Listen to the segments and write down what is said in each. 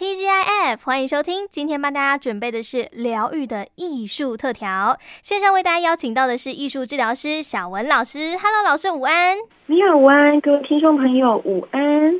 TGIF，欢迎收听。今天帮大家准备的是疗愈的艺术特调。线上为大家邀请到的是艺术治疗师小文老师。Hello，老师午安。你好，午安，各位听众朋友午安。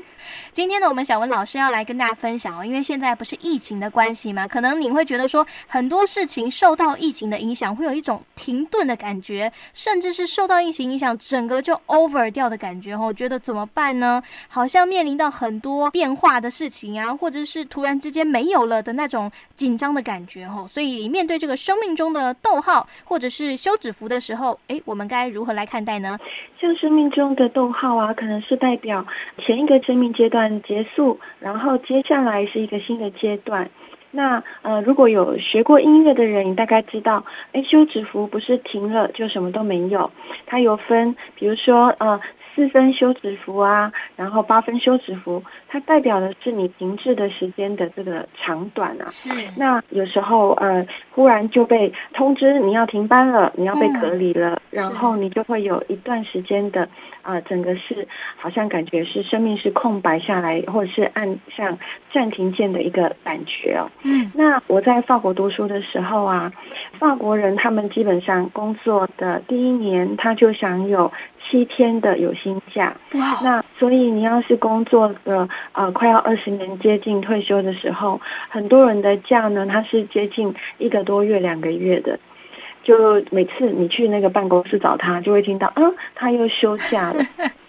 今天呢，我们小文老师要来跟大家分享哦，因为现在不是疫情的关系嘛，可能你会觉得说很多事情受到疫情的影响，会有一种停顿的感觉，甚至是受到疫情影响，整个就 over 掉的感觉哦。觉得怎么办呢？好像面临到很多变化的事情啊，或者是突然之间没有了的那种紧张的感觉哦。所以面对这个生命中的逗号或者是休止符的时候，诶，我们该如何来看待呢？像生命中的逗号啊，可能是代表前一个生命阶段。结束，然后接下来是一个新的阶段。那呃，如果有学过音乐的人，你大概知道，哎，休止符不是停了就什么都没有，它有分，比如说呃。四分休止符啊，然后八分休止符，它代表的是你停滞的时间的这个长短啊。是。那有时候呃，忽然就被通知你要停班了，你要被隔离了，嗯、然后你就会有一段时间的啊、呃，整个是好像感觉是生命是空白下来，或者是按像暂停键的一个感觉哦。嗯。那我在法国读书的时候啊，法国人他们基本上工作的第一年他就享有。七天的有薪假.那所以你要是工作的呃快要二十年接近退休的时候，很多人的假呢，他是接近一个多月两个月的，就每次你去那个办公室找他，就会听到啊，他又休假了。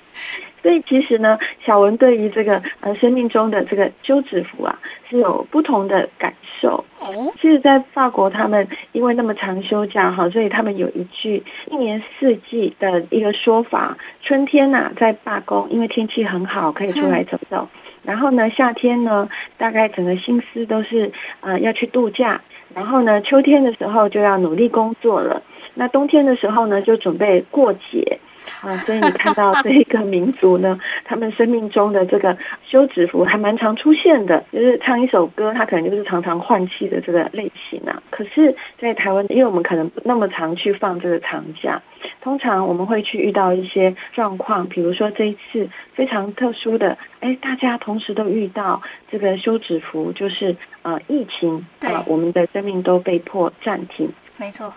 所以其实呢，小文对于这个呃生命中的这个休止符啊，是有不同的感受。哦，其实，在法国，他们因为那么长休假哈，所以他们有一句一年四季的一个说法：春天呐、啊，在罢工，因为天气很好，可以出来走走；然后呢，夏天呢，大概整个心思都是呃要去度假；然后呢，秋天的时候就要努力工作了；那冬天的时候呢，就准备过节。啊，所以你看到这一个民族呢，他们生命中的这个休止符还蛮常出现的，就是唱一首歌，他可能就是常常换气的这个类型啊。可是，在台湾，因为我们可能不那么常去放这个长假，通常我们会去遇到一些状况，比如说这一次非常特殊的，哎，大家同时都遇到这个休止符，就是呃疫情，啊，我们的生命都被迫暂停。没错。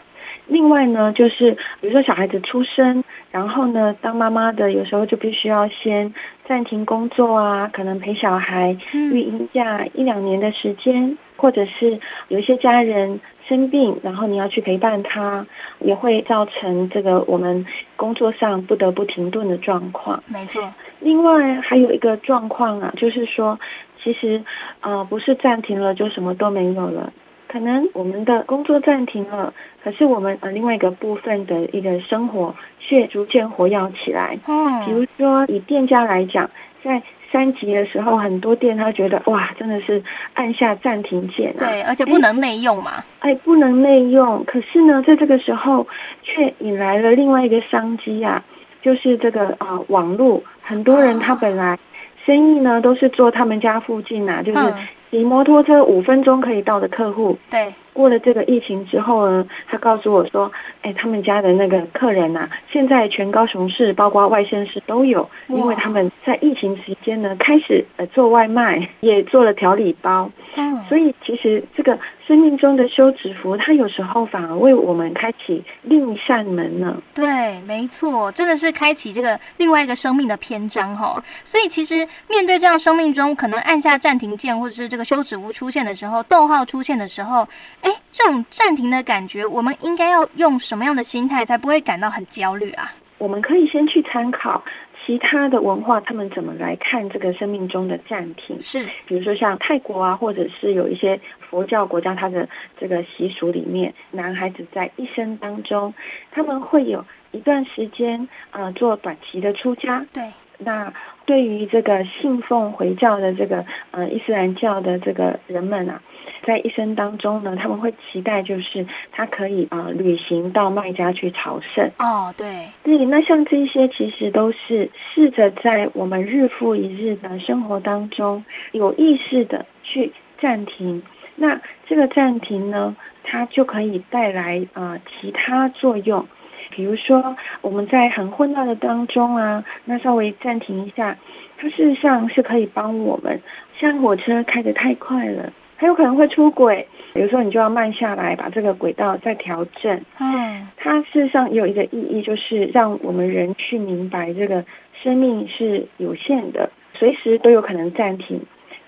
另外呢，就是比如说小孩子出生，然后呢，当妈妈的有时候就必须要先暂停工作啊，可能陪小孩育婴假一两年的时间，或者是有一些家人生病，然后你要去陪伴他，也会造成这个我们工作上不得不停顿的状况。没错。另外还有一个状况啊，就是说，其实呃不是暂停了就什么都没有了。可能我们的工作暂停了，可是我们呃另外一个部分的一个生活却逐渐活跃起来。嗯，比如说以店家来讲，在三级的时候，很多店他觉得哇，真的是按下暂停键啊。对，而且不能内用嘛。哎，不能内用。可是呢，在这个时候却引来了另外一个商机啊，就是这个啊、呃、网络，很多人他本来生意呢都是做他们家附近啊，就是。骑摩托车五分钟可以到的客户，对，过了这个疫情之后呢，他告诉我说，哎，他们家的那个客人呐、啊，现在全高雄市，包括外县市都有，因为他们在疫情期间呢，开始呃做外卖，也做了调理包，嗯，所以其实这个。生命中的休止符，它有时候反而为我们开启另一扇门呢。对，没错，真的是开启这个另外一个生命的篇章哈。所以其实面对这样生命中可能按下暂停键，或者是这个休止符出现的时候，逗号出现的时候，哎，这种暂停的感觉，我们应该要用什么样的心态才不会感到很焦虑啊？我们可以先去参考。其他的文化，他们怎么来看这个生命中的暂停？是，比如说像泰国啊，或者是有一些佛教国家，它的这个习俗里面，男孩子在一生当中，他们会有一段时间，呃，做短期的出家。对，那对于这个信奉回教的这个呃伊斯兰教的这个人们啊。在一生当中呢，他们会期待就是他可以啊、呃、旅行到麦加去朝圣。哦，对，对，那像这些其实都是试着在我们日复一日的生活当中有意识的去暂停。那这个暂停呢，它就可以带来啊、呃、其他作用。比如说我们在很混乱的当中啊，那稍微暂停一下，它事实上是可以帮我们。像火车开得太快了，它有可能会出轨，有时候你就要慢下来，把这个轨道再调整。嗯，它事实上有一个意义，就是让我们人去明白这个生命是有限的，随时都有可能暂停，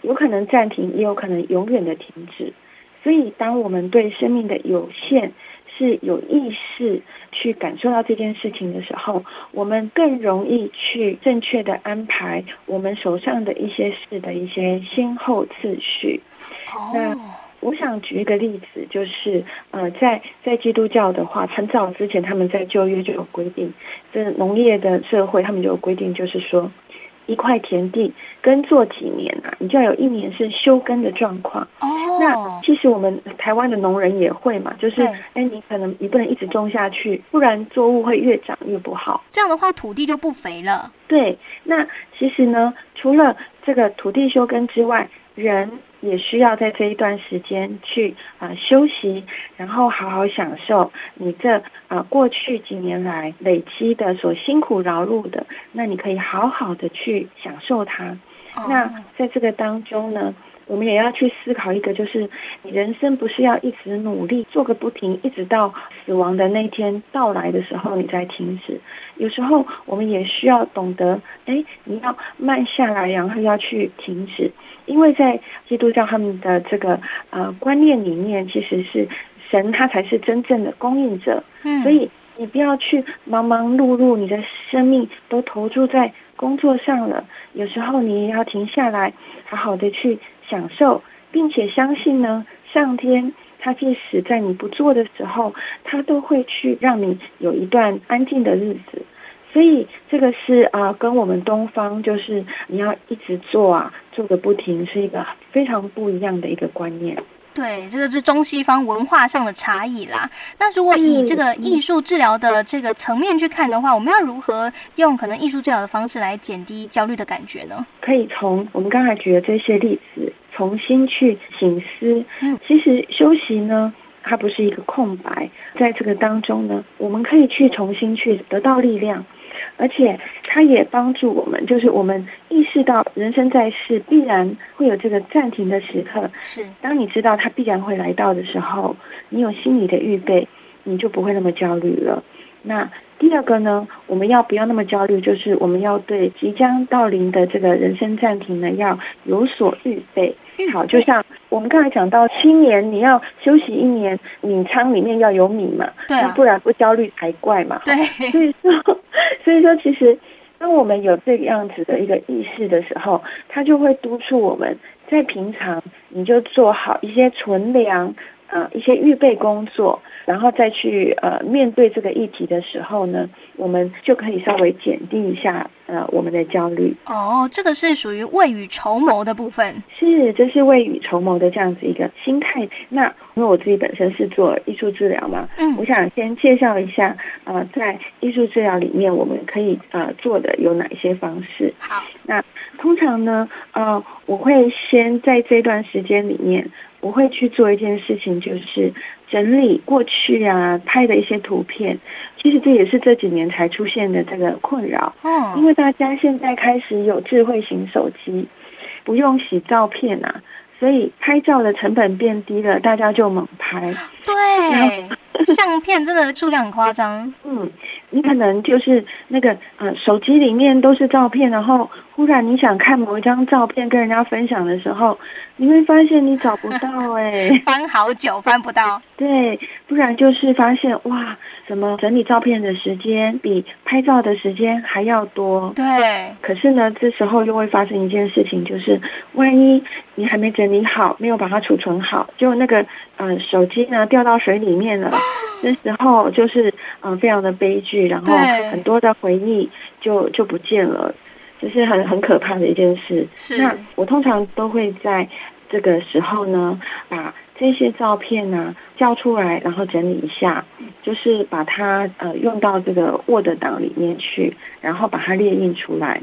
有可能暂停，也有可能永远的停止。所以，当我们对生命的有限是有意识去感受到这件事情的时候，我们更容易去正确的安排我们手上的一些事的一些先后次序。Oh. 那我想举一个例子，就是呃，在在基督教的话，很早之前他们在旧约就有规定，这农业的社会他们就有规定，就是说。一块田地耕作几年啊，你就要有一年是休耕的状况。哦，那其实我们台湾的农人也会嘛，就是哎，你可能你不能一直种下去，不然作物会越长越不好。这样的话，土地就不肥了。对，那其实呢，除了这个土地休耕之外，人。也需要在这一段时间去啊、呃、休息，然后好好享受你这啊、呃、过去几年来累积的所辛苦劳碌的，那你可以好好的去享受它。Oh. 那在这个当中呢，我们也要去思考一个，就是你人生不是要一直努力做个不停，一直到死亡的那一天到来的时候你再停止。有时候我们也需要懂得，哎，你要慢下来，然后要去停止。因为在基督教他们的这个呃观念里面，其实是神他才是真正的供应者，嗯，所以你不要去忙忙碌碌，你的生命都投注在工作上了。有时候你也要停下来，好好的去享受，并且相信呢，上天他即使在你不做的时候，他都会去让你有一段安静的日子。所以这个是啊，跟我们东方就是你要一直做啊，做个不停，是一个非常不一样的一个观念。对，这个是中西方文化上的差异啦。那如果以这个艺术治疗的这个层面去看的话，我们要如何用可能艺术治疗的方式来减低焦虑的感觉呢？可以从我们刚才举的这些例子重新去醒思。嗯，其实休息呢，它不是一个空白，在这个当中呢，我们可以去重新去得到力量。而且，它也帮助我们，就是我们意识到人生在世必然会有这个暂停的时刻。是，当你知道它必然会来到的时候，你有心理的预备，你就不会那么焦虑了。那第二个呢，我们要不要那么焦虑？就是我们要对即将到临的这个人生暂停呢，要有所预备。好，就像我们刚才讲到，新年你要休息一年，米仓里面要有米嘛，对啊，不然不焦虑才怪嘛。对，所以说，所以说，其实当我们有这个样子的一个意识的时候，它就会督促我们在平常你就做好一些存粮。呃，一些预备工作，然后再去呃面对这个议题的时候呢，我们就可以稍微减低一下呃我们的焦虑。哦，这个是属于未雨绸缪的部分。是，这是未雨绸缪的这样子一个心态。那因为我自己本身是做艺术治疗嘛，嗯，我想先介绍一下呃，在艺术治疗里面我们可以呃做的有哪一些方式。好，那通常呢，呃，我会先在这段时间里面。我会去做一件事情，就是整理过去啊拍的一些图片。其实这也是这几年才出现的这个困扰。哦，因为大家现在开始有智慧型手机，不用洗照片啊，所以拍照的成本变低了，大家就猛拍。对。相片真的数量很夸张。嗯，你可能就是那个呃，手机里面都是照片，然后忽然你想看某一张照片跟人家分享的时候，你会发现你找不到 哎、欸，翻好久翻不到。对，不然就是发现哇，怎么整理照片的时间比拍照的时间还要多？对。可是呢，这时候又会发生一件事情，就是万一你还没整理好，没有把它储存好，就那个呃手机呢掉到水里面了。那时候就是嗯、呃，非常的悲剧，然后很多的回忆就就不见了，这、就是很很可怕的一件事。是。那我通常都会在这个时候呢，把这些照片呢叫出来，然后整理一下，就是把它呃用到这个 Word 档里面去，然后把它列印出来。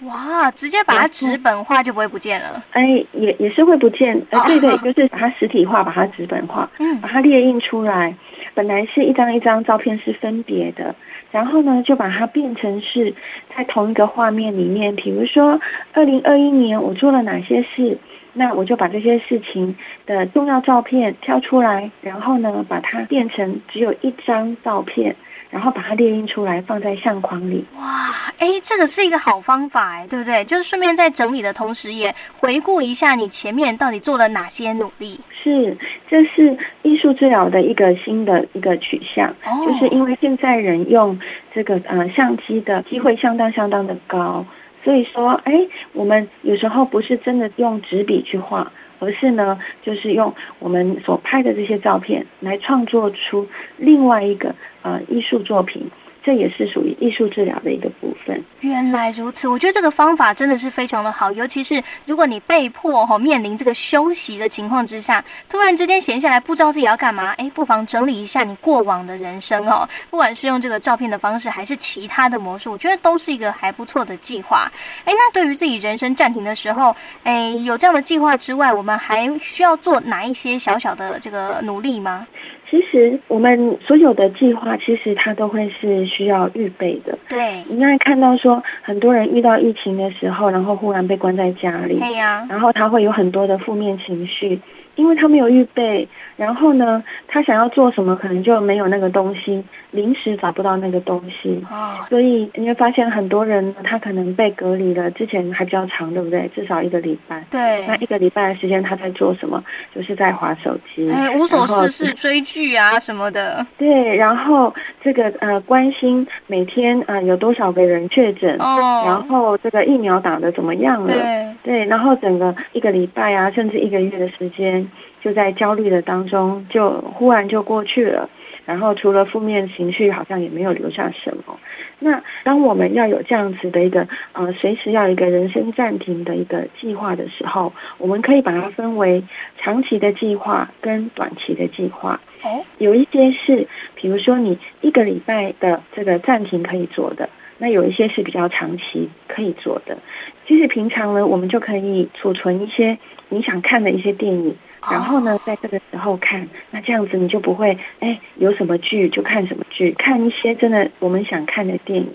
哇，直接把它纸本化就不会不见了？哎，也也是会不见。呃，对对，就是把它实体化，把它纸本化，嗯，把它列印出来。本来是一张一张照片是分别的，然后呢，就把它变成是在同一个画面里面。比如说，二零二一年我做了哪些事，那我就把这些事情的重要照片挑出来，然后呢，把它变成只有一张照片。然后把它列印出来，放在相框里。哇，哎，这个是一个好方法，哎，对不对？就是顺便在整理的同时，也回顾一下你前面到底做了哪些努力。是，这是艺术治疗的一个新的一个取向，哦、就是因为现在人用这个呃相机的机会相当相当的高，所以说，哎，我们有时候不是真的用纸笔去画。而是呢，就是用我们所拍的这些照片来创作出另外一个呃艺术作品。这也是属于艺术治疗的一个部分。原来如此，我觉得这个方法真的是非常的好，尤其是如果你被迫哈面临这个休息的情况之下，突然之间闲下来不知道自己要干嘛，哎，不妨整理一下你过往的人生哦，不管是用这个照片的方式，还是其他的模式，我觉得都是一个还不错的计划。哎，那对于自己人生暂停的时候，哎，有这样的计划之外，我们还需要做哪一些小小的这个努力吗？其实我们所有的计划，其实它都会是需要预备的。对，你应该看到说，很多人遇到疫情的时候，然后忽然被关在家里，对呀，然后他会有很多的负面情绪。因为他没有预备，然后呢，他想要做什么，可能就没有那个东西，临时找不到那个东西，哦，所以你会发现很多人他可能被隔离了，之前还比较长，对不对？至少一个礼拜。对。那一个礼拜的时间他在做什么？就是在划手机，哎，无所事事，追剧啊什么的。对，然后这个呃，关心每天呃有多少个人确诊，哦，然后这个疫苗打的怎么样了？对。对，然后整个一个礼拜啊，甚至一个月的时间。就在焦虑的当中，就忽然就过去了。然后除了负面情绪，好像也没有留下什么。那当我们要有这样子的一个呃，随时要一个人生暂停的一个计划的时候，我们可以把它分为长期的计划跟短期的计划。哦，有一些是，比如说你一个礼拜的这个暂停可以做的，那有一些是比较长期可以做的。其实平常呢，我们就可以储存一些。你想看的一些电影，然后呢，在这个时候看，那这样子你就不会，哎，有什么剧就看什么剧，看一些真的我们想看的电影。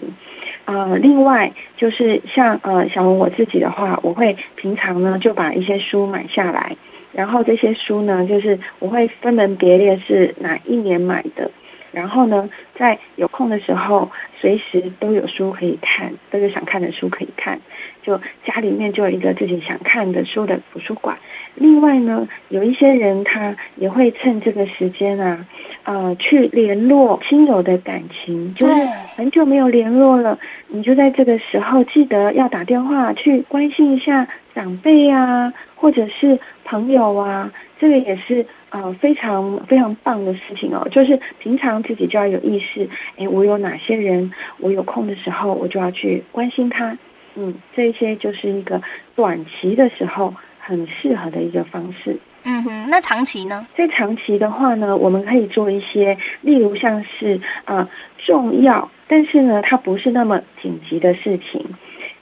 呃，另外就是像呃小文我自己的话，我会平常呢就把一些书买下来，然后这些书呢，就是我会分门别列是哪一年买的。然后呢，在有空的时候，随时都有书可以看，都有想看的书可以看。就家里面就有一个自己想看的书的图书馆。另外呢，有一些人他也会趁这个时间啊，呃，去联络亲友的感情，就是很久没有联络了，你就在这个时候记得要打电话去关心一下长辈啊，或者是朋友啊，这个也是。啊、呃，非常非常棒的事情哦！就是平常自己就要有意识，哎，我有哪些人，我有空的时候，我就要去关心他。嗯，这些就是一个短期的时候很适合的一个方式。嗯哼，那长期呢？在长期的话呢，我们可以做一些，例如像是呃重要，但是呢，它不是那么紧急的事情。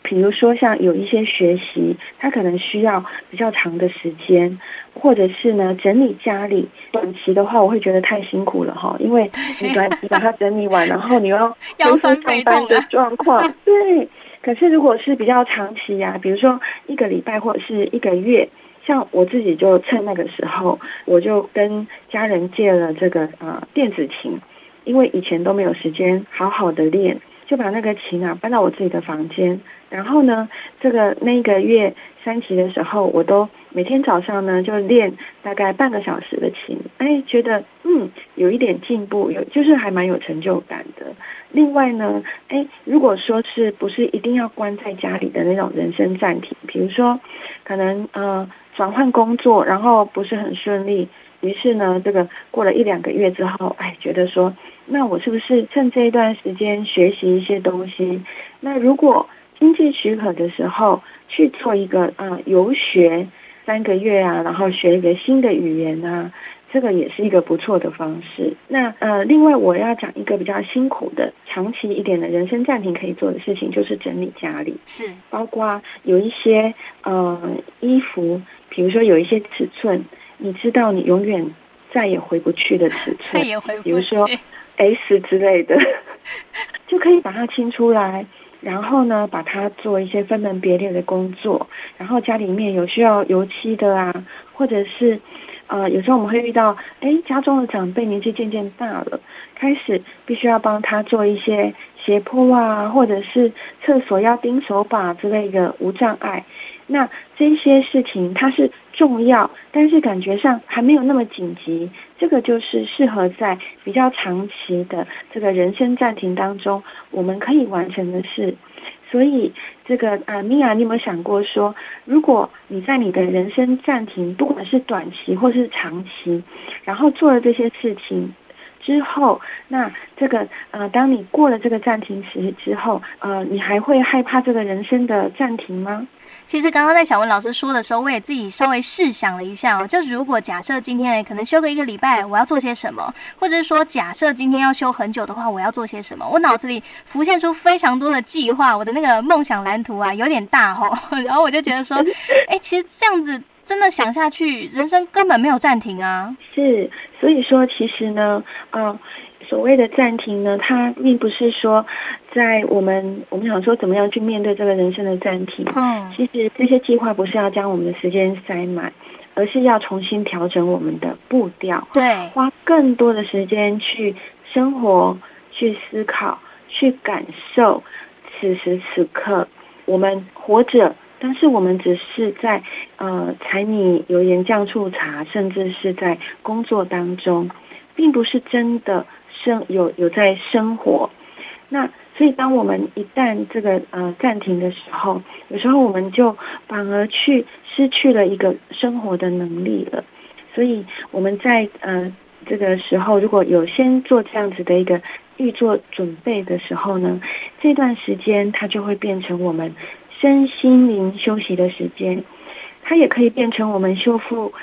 比如说，像有一些学习，他可能需要比较长的时间，或者是呢整理家里。短期的话，我会觉得太辛苦了哈，因为你把你把它整理完，然后你要 腰酸背痛的状况。对，可是如果是比较长期呀、啊，比如说一个礼拜或者是一个月，像我自己就趁那个时候，我就跟家人借了这个呃电子琴，因为以前都没有时间好好的练。就把那个琴啊搬到我自己的房间，然后呢，这个那个月三级的时候，我都每天早上呢就练大概半个小时的琴，哎，觉得嗯有一点进步，有就是还蛮有成就感的。另外呢，哎，如果说是不是一定要关在家里的那种人生暂停，比如说可能呃转换工作，然后不是很顺利。于是呢，这个过了一两个月之后，哎，觉得说，那我是不是趁这一段时间学习一些东西？那如果经济许可的时候，去做一个啊游学三个月啊，然后学一个新的语言啊，这个也是一个不错的方式。那呃，另外我要讲一个比较辛苦的、长期一点的人生暂停可以做的事情，就是整理家里，是包括有一些呃衣服，比如说有一些尺寸。你知道你永远再也回不去的尺寸，再也回不去，比如说 S 之类的，就可以把它清出来，然后呢，把它做一些分门别类的工作。然后家里面有需要油漆的啊，或者是呃，有时候我们会遇到，哎，家中的长辈年纪渐渐大了，开始必须要帮他做一些斜坡啊，或者是厕所要钉手把之类的无障碍。那这些事情它是重要，但是感觉上还没有那么紧急。这个就是适合在比较长期的这个人生暂停当中，我们可以完成的事。所以，这个呃，米娅，你有没有想过说，如果你在你的人生暂停，不管是短期或是长期，然后做了这些事情之后，那这个呃，当你过了这个暂停期之后，呃，你还会害怕这个人生的暂停吗？其实刚刚在小文老师说的时候，我也自己稍微试想了一下哦，就是如果假设今天可能休个一个礼拜，我要做些什么？或者是说假设今天要休很久的话，我要做些什么？我脑子里浮现出非常多的计划，我的那个梦想蓝图啊有点大哦。然后我就觉得说，哎，其实这样子真的想下去，人生根本没有暂停啊。是，所以说其实呢，嗯、呃。所谓的暂停呢，它并不是说在我们我们想说怎么样去面对这个人生的暂停。嗯，其实这些计划不是要将我们的时间塞满，而是要重新调整我们的步调。对，花更多的时间去生活、去思考、去感受此时此刻我们活着，但是我们只是在呃柴米油盐酱醋茶，甚至是在工作当中，并不是真的。生有有在生活，那所以当我们一旦这个呃暂停的时候，有时候我们就反而去失去了一个生活的能力了。所以我们在呃这个时候，如果有先做这样子的一个预做准备的时候呢，这段时间它就会变成我们身心灵休息的时间，它也可以变成我们修复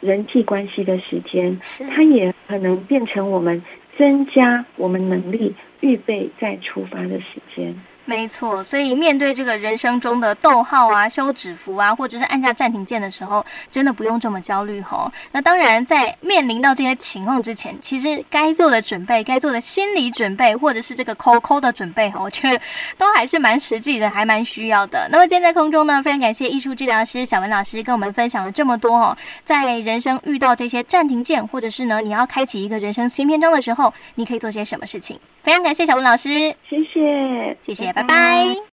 人际关系的时间，它也可能变成我们。增加我们能力，预备再出发的时间。没错，所以面对这个人生中的逗号啊、休止符啊，或者是按下暂停键的时候，真的不用这么焦虑吼。那当然，在面临到这些情况之前，其实该做的准备、该做的心理准备，或者是这个扣扣的准备，我觉得都还是蛮实际的，还蛮需要的。那么今天在空中呢，非常感谢艺术治疗师小文老师跟我们分享了这么多哦，在人生遇到这些暂停键，或者是呢你要开启一个人生新篇章的时候，你可以做些什么事情？非常感谢小文老师，谢谢，谢谢。拜拜。